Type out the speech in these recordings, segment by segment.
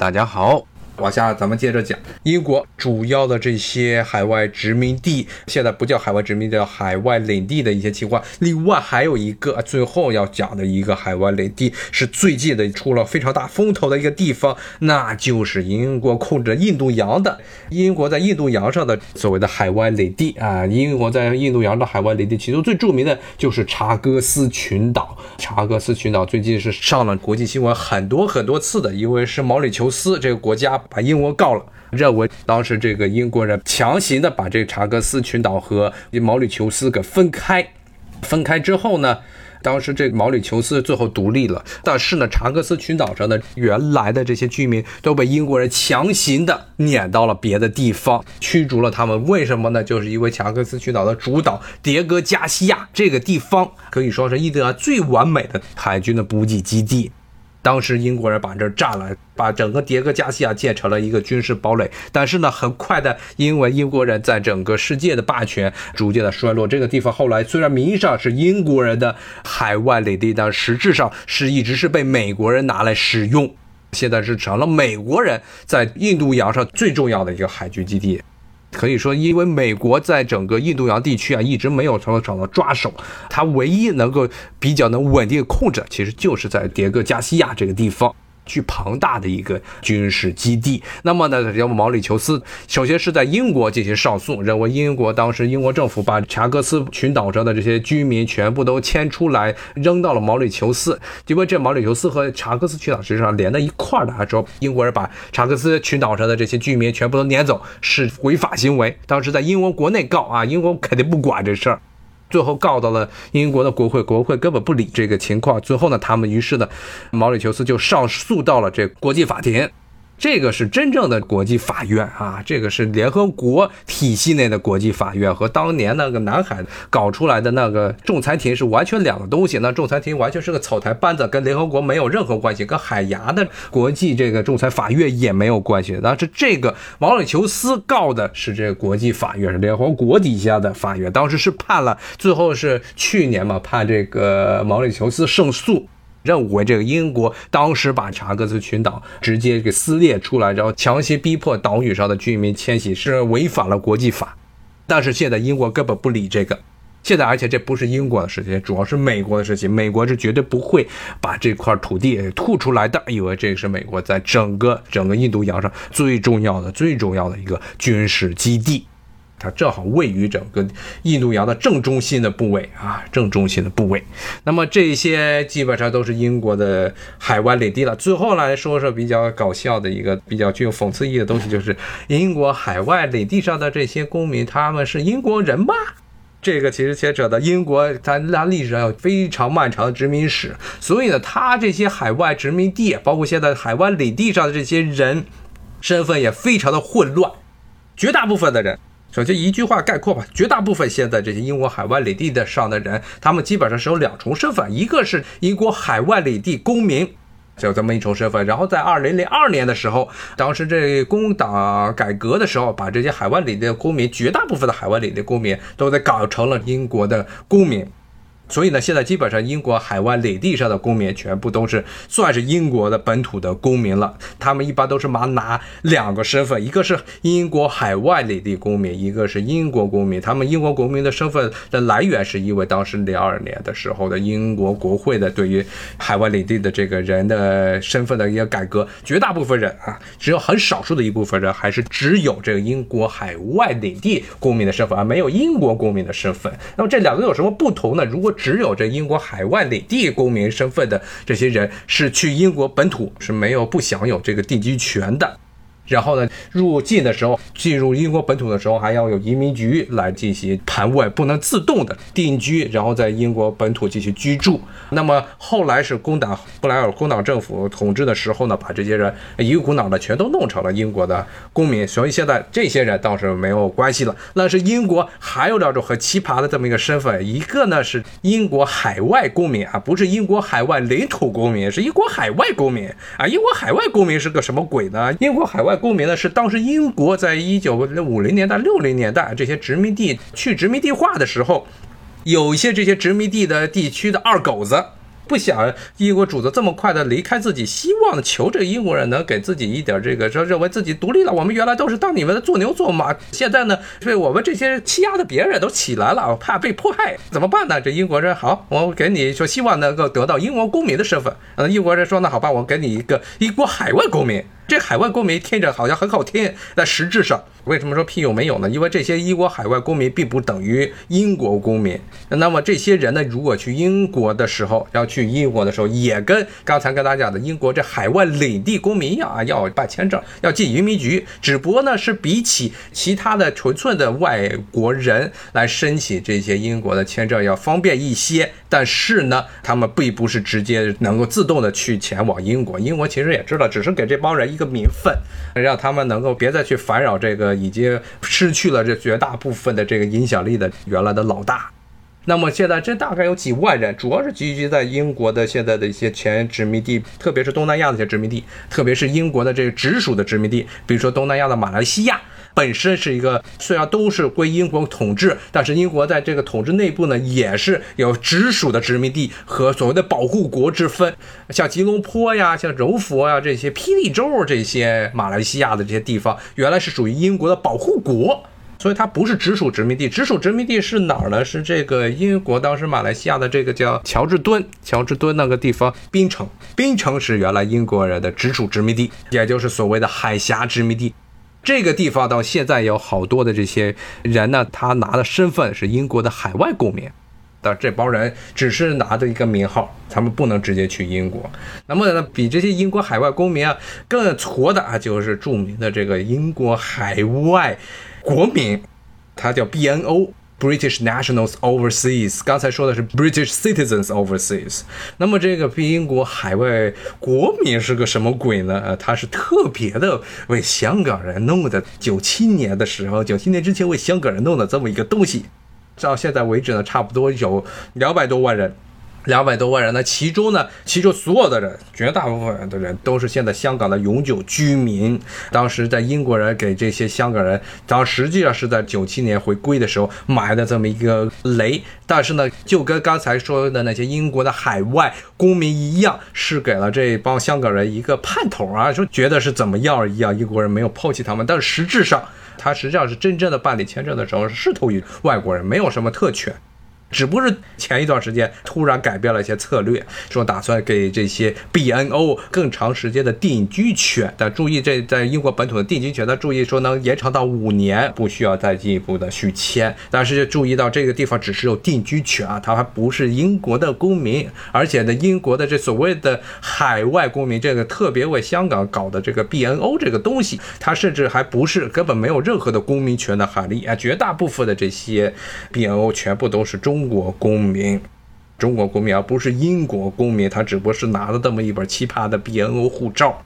大家好。往下，咱们接着讲英国主要的这些海外殖民地，现在不叫海外殖民地，叫海外领地的一些情况。另外还有一个最后要讲的一个海外领地，是最近的出了非常大风头的一个地方，那就是英国控制印度洋的。英国在印度洋上的所谓的海外领地啊，英国在印度洋的海外领地，其中最著名的就是查戈斯群岛。查戈斯群岛最近是上了国际新闻很多很多次的，因为是毛里求斯这个国家。把英国告了，认为当时这个英国人强行的把这查戈斯群岛和毛里求斯给分开，分开之后呢，当时这毛里求斯最后独立了，但是呢，查戈斯群岛上的原来的这些居民都被英国人强行的撵到了别的地方，驱逐了他们。为什么呢？就是因为查戈斯群岛的主岛迭戈加西亚这个地方可以说是印度洋最完美的海军的补给基地。当时英国人把这占了，把整个迭戈加西亚建成了一个军事堡垒。但是呢，很快的，因为英国人在整个世界的霸权逐渐的衰落，这个地方后来虽然名义上是英国人的海外领地，但实质上是一直是被美国人拿来使用。现在是成了美国人在印度洋上最重要的一个海军基地。可以说，因为美国在整个印度洋地区啊，一直没有找到抓手，它唯一能够比较能稳定控制，其实就是在迭戈加西亚这个地方。巨庞大的一个军事基地。那么呢，要么毛里求斯首先是在英国进行上诉，认为英国当时英国政府把查戈斯群岛上的这些居民全部都迁出来，扔到了毛里求斯。因为这毛里求斯和查戈斯群岛实际上连在一块儿的，说英国人把查戈斯群岛上的这些居民全部都撵走是违法行为。当时在英国国内告啊，英国肯定不管这事儿。最后告到了英国的国会，国会根本不理这个情况。最后呢，他们于是呢，毛里求斯就上诉到了这国际法庭。这个是真正的国际法院啊，这个是联合国体系内的国际法院，和当年那个南海搞出来的那个仲裁庭是完全两个东西。那仲裁庭完全是个草台班子，跟联合国没有任何关系，跟海牙的国际这个仲裁法院也没有关系。但是这个毛里求斯告的是这个国际法院，是联合国底下的法院，当时是判了，最后是去年嘛，判这个毛里求斯胜诉。认为这个英国当时把查戈斯群岛直接给撕裂出来，然后强行逼迫岛屿上的居民迁徙，是违反了国际法。但是现在英国根本不理这个，现在而且这不是英国的事情，主要是美国的事情。美国是绝对不会把这块土地吐出来的，因为这是美国在整个整个印度洋上最重要的、最重要的一个军事基地。它正好位于整个印度洋的正中心的部位啊，正中心的部位。那么这些基本上都是英国的海湾领地了。最后来说说比较搞笑的一个比较具有讽刺意义的东西，就是英国海外领地上的这些公民，他们是英国人吗？这个其实牵扯到英国它那历史上有非常漫长的殖民史，所以呢，他这些海外殖民地，包括现在海湾领地上的这些人，身份也非常的混乱，绝大部分的人。首先一句话概括吧，绝大部分现在这些英国海外领地的上的人，他们基本上是有两重身份，一个是英国海外领地公民，有这么一重身份。然后在二零零二年的时候，当时这工党改革的时候，把这些海外领地的公民，绝大部分的海外领地公民都得搞成了英国的公民。所以呢，现在基本上英国海外领地上的公民全部都是算是英国的本土的公民了。他们一般都是拿拿两个身份，一个是英国海外领地公民，一个是英国公民。他们英国公民的身份的来源是因为当时零二年的时候的英国国会的对于海外领地的这个人的身份的一个改革。绝大部分人啊，只有很少数的一部分人还是只有这个英国海外领地公民的身份，而没有英国公民的身份。那么这两个有什么不同呢？如果只有这英国海外领地公民身份的这些人，是去英国本土是没有不享有这个定居权的。然后呢，入境的时候，进入英国本土的时候，还要有移民局来进行盘问，不能自动的定居，然后在英国本土进行居住。那么后来是工党布莱尔工党政府统治的时候呢，把这些人一股脑的全都弄成了英国的公民，所以现在这些人倒是没有关系了。那是英国还有两种很奇葩的这么一个身份，一个呢是英国海外公民啊，不是英国海外领土公民，是英国海外公民啊。英国海外公民是个什么鬼呢？英国海外。公民呢是当时英国在一九五零年代、六零年代这些殖民地去殖民地化的时候，有一些这些殖民地的地区的二狗子，不想英国主子这么快的离开自己，希望求这英国人能给自己一点这个，说认为自己独立了。我们原来都是当你们的做牛做马，现在呢，被我们这些欺压的别人都起来了，怕被迫害，怎么办呢？这英国人好，我给你说，希望能够得到英国公民的身份。嗯，英国人说那好吧，我给你一个英国海外公民。这海外公民听着好像很好听，但实质上为什么说屁用没有呢？因为这些英国海外公民并不等于英国公民。那么这些人呢，如果去英国的时候，要去英国的时候，也跟刚才跟大家讲的英国这海外领地公民一样啊，要办签证，要进移民局。只不过呢，是比起其他的纯粹的外国人来申请这些英国的签证要方便一些。但是呢，他们并不是直接能够自动的去前往英国。英国其实也知道，只是给这帮人一个民愤，让他们能够别再去烦扰这个已经失去了这绝大部分的这个影响力的原来的老大。那么现在这大概有几万人，主要是聚集在英国的现在的一些前殖民地，特别是东南亚的一些殖民地，特别是英国的这个直属的殖民地，比如说东南亚的马来西亚。本身是一个虽然都是归英国统治，但是英国在这个统治内部呢，也是有直属的殖民地和所谓的保护国之分。像吉隆坡呀、像柔佛呀这些霹雳州这些马来西亚的这些地方，原来是属于英国的保护国，所以它不是直属殖民地。直属殖民地是哪儿呢？是这个英国当时马来西亚的这个叫乔治敦，乔治敦那个地方，槟城，槟城是原来英国人的直属殖民地，也就是所谓的海峡殖民地。这个地方到现在有好多的这些人呢，他拿的身份是英国的海外公民，但这帮人只是拿着一个名号，他们不能直接去英国。那么呢，比这些英国海外公民啊更矬的啊，就是著名的这个英国海外国民，他叫 BNO。British nationals overseas，刚才说的是 British citizens overseas。那么这个英国海外国民是个什么鬼呢？呃，他是特别的为香港人弄的。九七年的时候，九七年之前为香港人弄的这么一个东西，到现在为止呢，差不多有两百多万人。两百多万人，那其中呢，其中所有的人，绝大部分的人都是现在香港的永久居民。当时在英国人给这些香港人，当实际上是在九七年回归的时候埋的这么一个雷。但是呢，就跟刚才说的那些英国的海外公民一样，是给了这帮香港人一个盼头啊，说觉得是怎么样一样，英国人没有抛弃他们。但是实质上，他实际上是真正的办理签证的时候是投于外国人，没有什么特权。只不过是前一段时间突然改变了一些策略，说打算给这些 BNO 更长时间的定居权。但注意，这在英国本土的定居权，但注意说能延长到五年，不需要再进一步的续签。但是注意到这个地方只是有定居权啊，它还不是英国的公民。而且呢，英国的这所谓的海外公民，这个特别为香港搞的这个 BNO 这个东西，它甚至还不是根本没有任何的公民权的含义啊。绝大部分的这些 BNO 全部都是中。中国公民，中国公民，而不是英国公民，他只不过是拿了这么一本奇葩的 BNO 护照。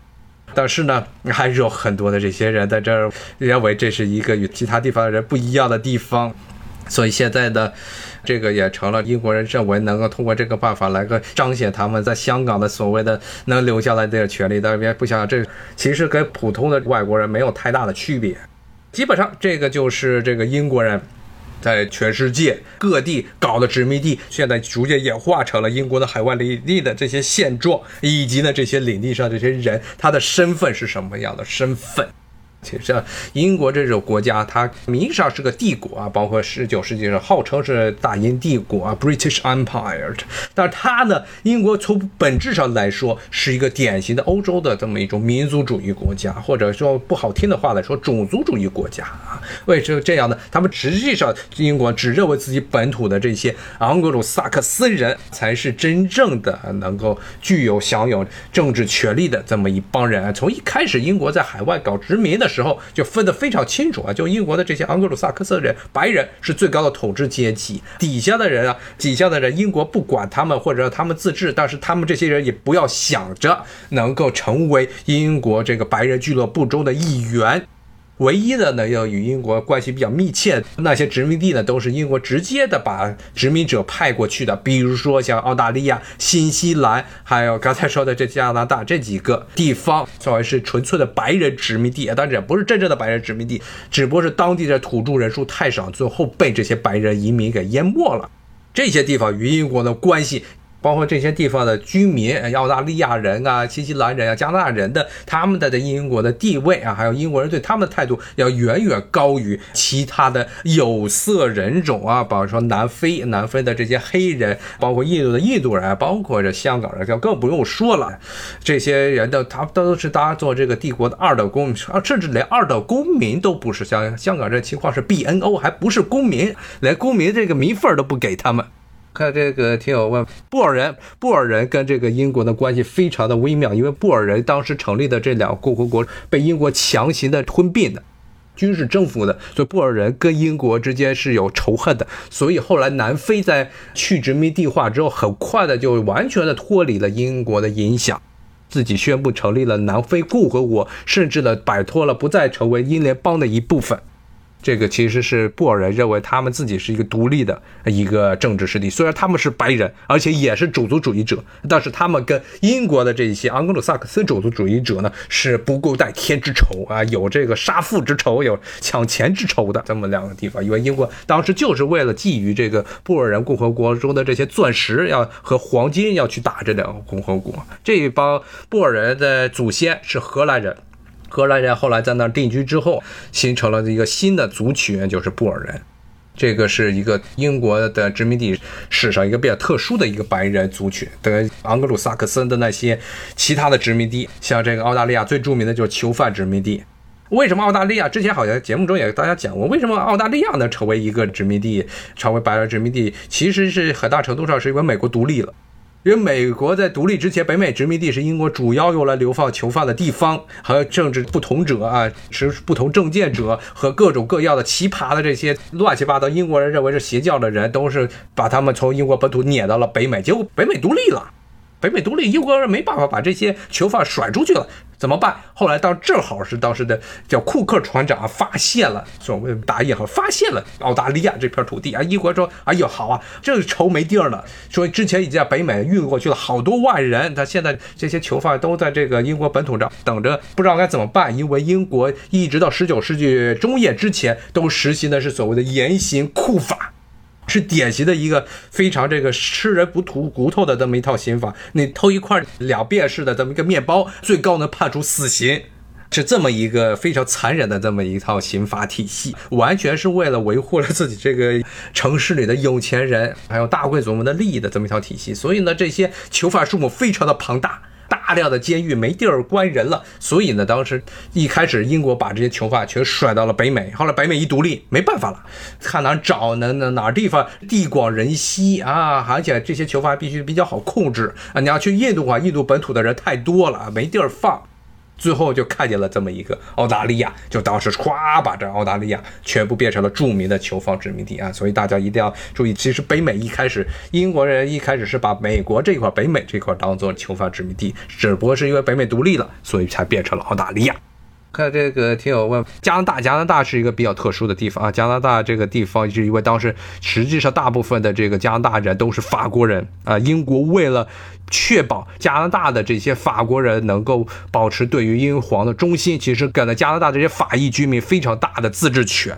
但是呢，还是有很多的这些人在这儿认为这是一个与其他地方的人不一样的地方。所以现在的这个也成了英国人认为能够通过这个办法来个彰显他们在香港的所谓的能留下来的权利。但别不想这其实跟普通的外国人没有太大的区别。基本上这个就是这个英国人。在全世界各地搞的殖民地，现在逐渐演化成了英国的海外领地的这些现状，以及呢这些领地上这些人，他的身份是什么样的身份？其实英国这种国家，它名义上是个帝国啊，包括十九世纪上号称是大英帝国啊 （British Empire），但是它呢，英国从本质上来说是一个典型的欧洲的这么一种民族主义国家，或者说不好听的话来说，种族主义国家啊。为什么这样呢？他们实际上英国只认为自己本土的这些盎格鲁撒克斯人才是真正的能够具有享有政治权利的这么一帮人。从一开始，英国在海外搞殖民的时。时候就分得非常清楚啊，就英国的这些盎格鲁撒克斯人，白人是最高的统治阶级，底下的人啊，底下的人，英国不管他们或者他们自治，但是他们这些人也不要想着能够成为英国这个白人俱乐部中的一员。唯一的呢，要与英国关系比较密切，那些殖民地呢，都是英国直接的把殖民者派过去的。比如说像澳大利亚、新西兰，还有刚才说的这加拿大这几个地方，作为是纯粹的白人殖民地啊，当然也不是真正的白人殖民地，只不过是当地的土著人数太少，最后被这些白人移民给淹没了。这些地方与英国的关系。包括这些地方的居民，澳大利亚人啊、新西兰人啊、加拿大人的他们的在英国的地位啊，还有英国人对他们的态度，要远远高于其他的有色人种啊，比如说南非、南非的这些黑人，包括印度的印度人，包括这香港人，就更不用说了。这些人的他都是当做这个帝国的二等公民，甚至连二等公民都不是。像香港这情况是 BNO，还不是公民，连公民这个名分都不给他们。看这个听友问，布尔人，布尔人跟这个英国的关系非常的微妙，因为布尔人当时成立的这两个共和国被英国强行的吞并的，军事征服的，所以布尔人跟英国之间是有仇恨的。所以后来南非在去殖民地化之后，很快的就完全的脱离了英国的影响，自己宣布成立了南非共和国，甚至呢摆脱了不再成为英联邦的一部分。这个其实是布尔人认为他们自己是一个独立的一个政治实体，虽然他们是白人，而且也是种族主义者，但是他们跟英国的这一些盎格鲁撒克森种族主义者呢是不共戴天之仇啊，有这个杀父之仇，有抢钱之仇的这么两个地方。因为英国当时就是为了觊觎这个布尔人共和国中的这些钻石，要和黄金要去打这两个共和国。这一帮布尔人的祖先是荷兰人。荷兰人后来在那儿定居之后，形成了一个新的族群，就是布尔人。这个是一个英国的殖民地史上一个比较特殊的一个白人族群。跟盎格鲁撒克森的那些其他的殖民地，像这个澳大利亚最著名的就是囚犯殖民地。为什么澳大利亚之前好像节目中也大家讲过，为什么澳大利亚能成为一个殖民地，成为白人殖民地？其实是很大程度上是因为美国独立了。因为美国在独立之前，北美殖民地是英国主要用来流放囚犯的地方，还有政治不同者啊，持不同政见者和各种各样的奇葩的这些乱七八糟，英国人认为是邪教的人，都是把他们从英国本土撵到了北美。结果北美独立了。北美独立，英国人没办法把这些囚犯甩出去了，怎么办？后来当正好是当时的叫库克船长发现了所谓大印号，发现了澳大利亚这片土地啊，英国说：“哎呦，好啊，这愁没地儿了。”说之前已经在北美运过去了好多万人，他现在这些囚犯都在这个英国本土上等着，不知道该怎么办。因为英国一直到十九世纪中叶之前都实行的是所谓的严刑酷法。是典型的一个非常这个吃人不吐骨头的这么一套刑法，你偷一块两便士的这么一个面包，最高能判处死刑，是这么一个非常残忍的这么一套刑法体系，完全是为了维护了自己这个城市里的有钱人还有大贵族们的利益的这么一套体系，所以呢，这些囚犯数目非常的庞大。大量的监狱没地儿关人了，所以呢，当时一开始英国把这些囚犯全甩到了北美，后来北美一独立，没办法了，看哪找哪？哪哪地方地广人稀啊，而且这些囚犯必须比较好控制啊。你要去印度啊，印度本土的人太多了，没地儿放。最后就看见了这么一个澳大利亚，就当时歘把这澳大利亚全部变成了著名的囚犯殖民地啊！所以大家一定要注意，其实北美一开始英国人一开始是把美国这块北美这块当做囚犯殖民地，只不过是因为北美独立了，所以才变成了澳大利亚。看这个听友问，加拿大，加拿大是一个比较特殊的地方啊。加拿大这个地方是因为当时实际上大部分的这个加拿大人都是法国人啊。英国为了确保加拿大的这些法国人能够保持对于英皇的忠心，其实给了加拿大这些法裔居民非常大的自治权。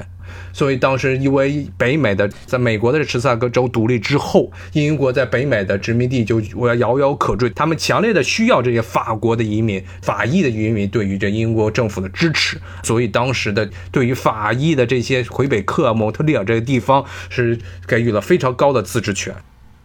所以当时因为北美的在美国的十三个州独立之后，英国在北美的殖民地就我要遥遥可追。他们强烈的需要这些法国的移民、法裔的移民对于这英国政府的支持。所以当时的对于法裔的这些魁北克、蒙特利尔这个地方是给予了非常高的自治权。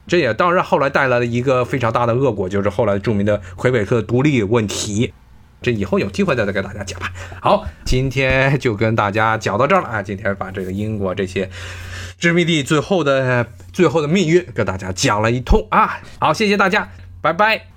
这也当然后来带来了一个非常大的恶果，就是后来著名的魁北克独立问题。这以后有机会再再给大家讲吧。好，今天就跟大家讲到这儿了啊！今天把这个英国这些殖民地最后的最后的命运跟大家讲了一通啊！好，谢谢大家，拜拜。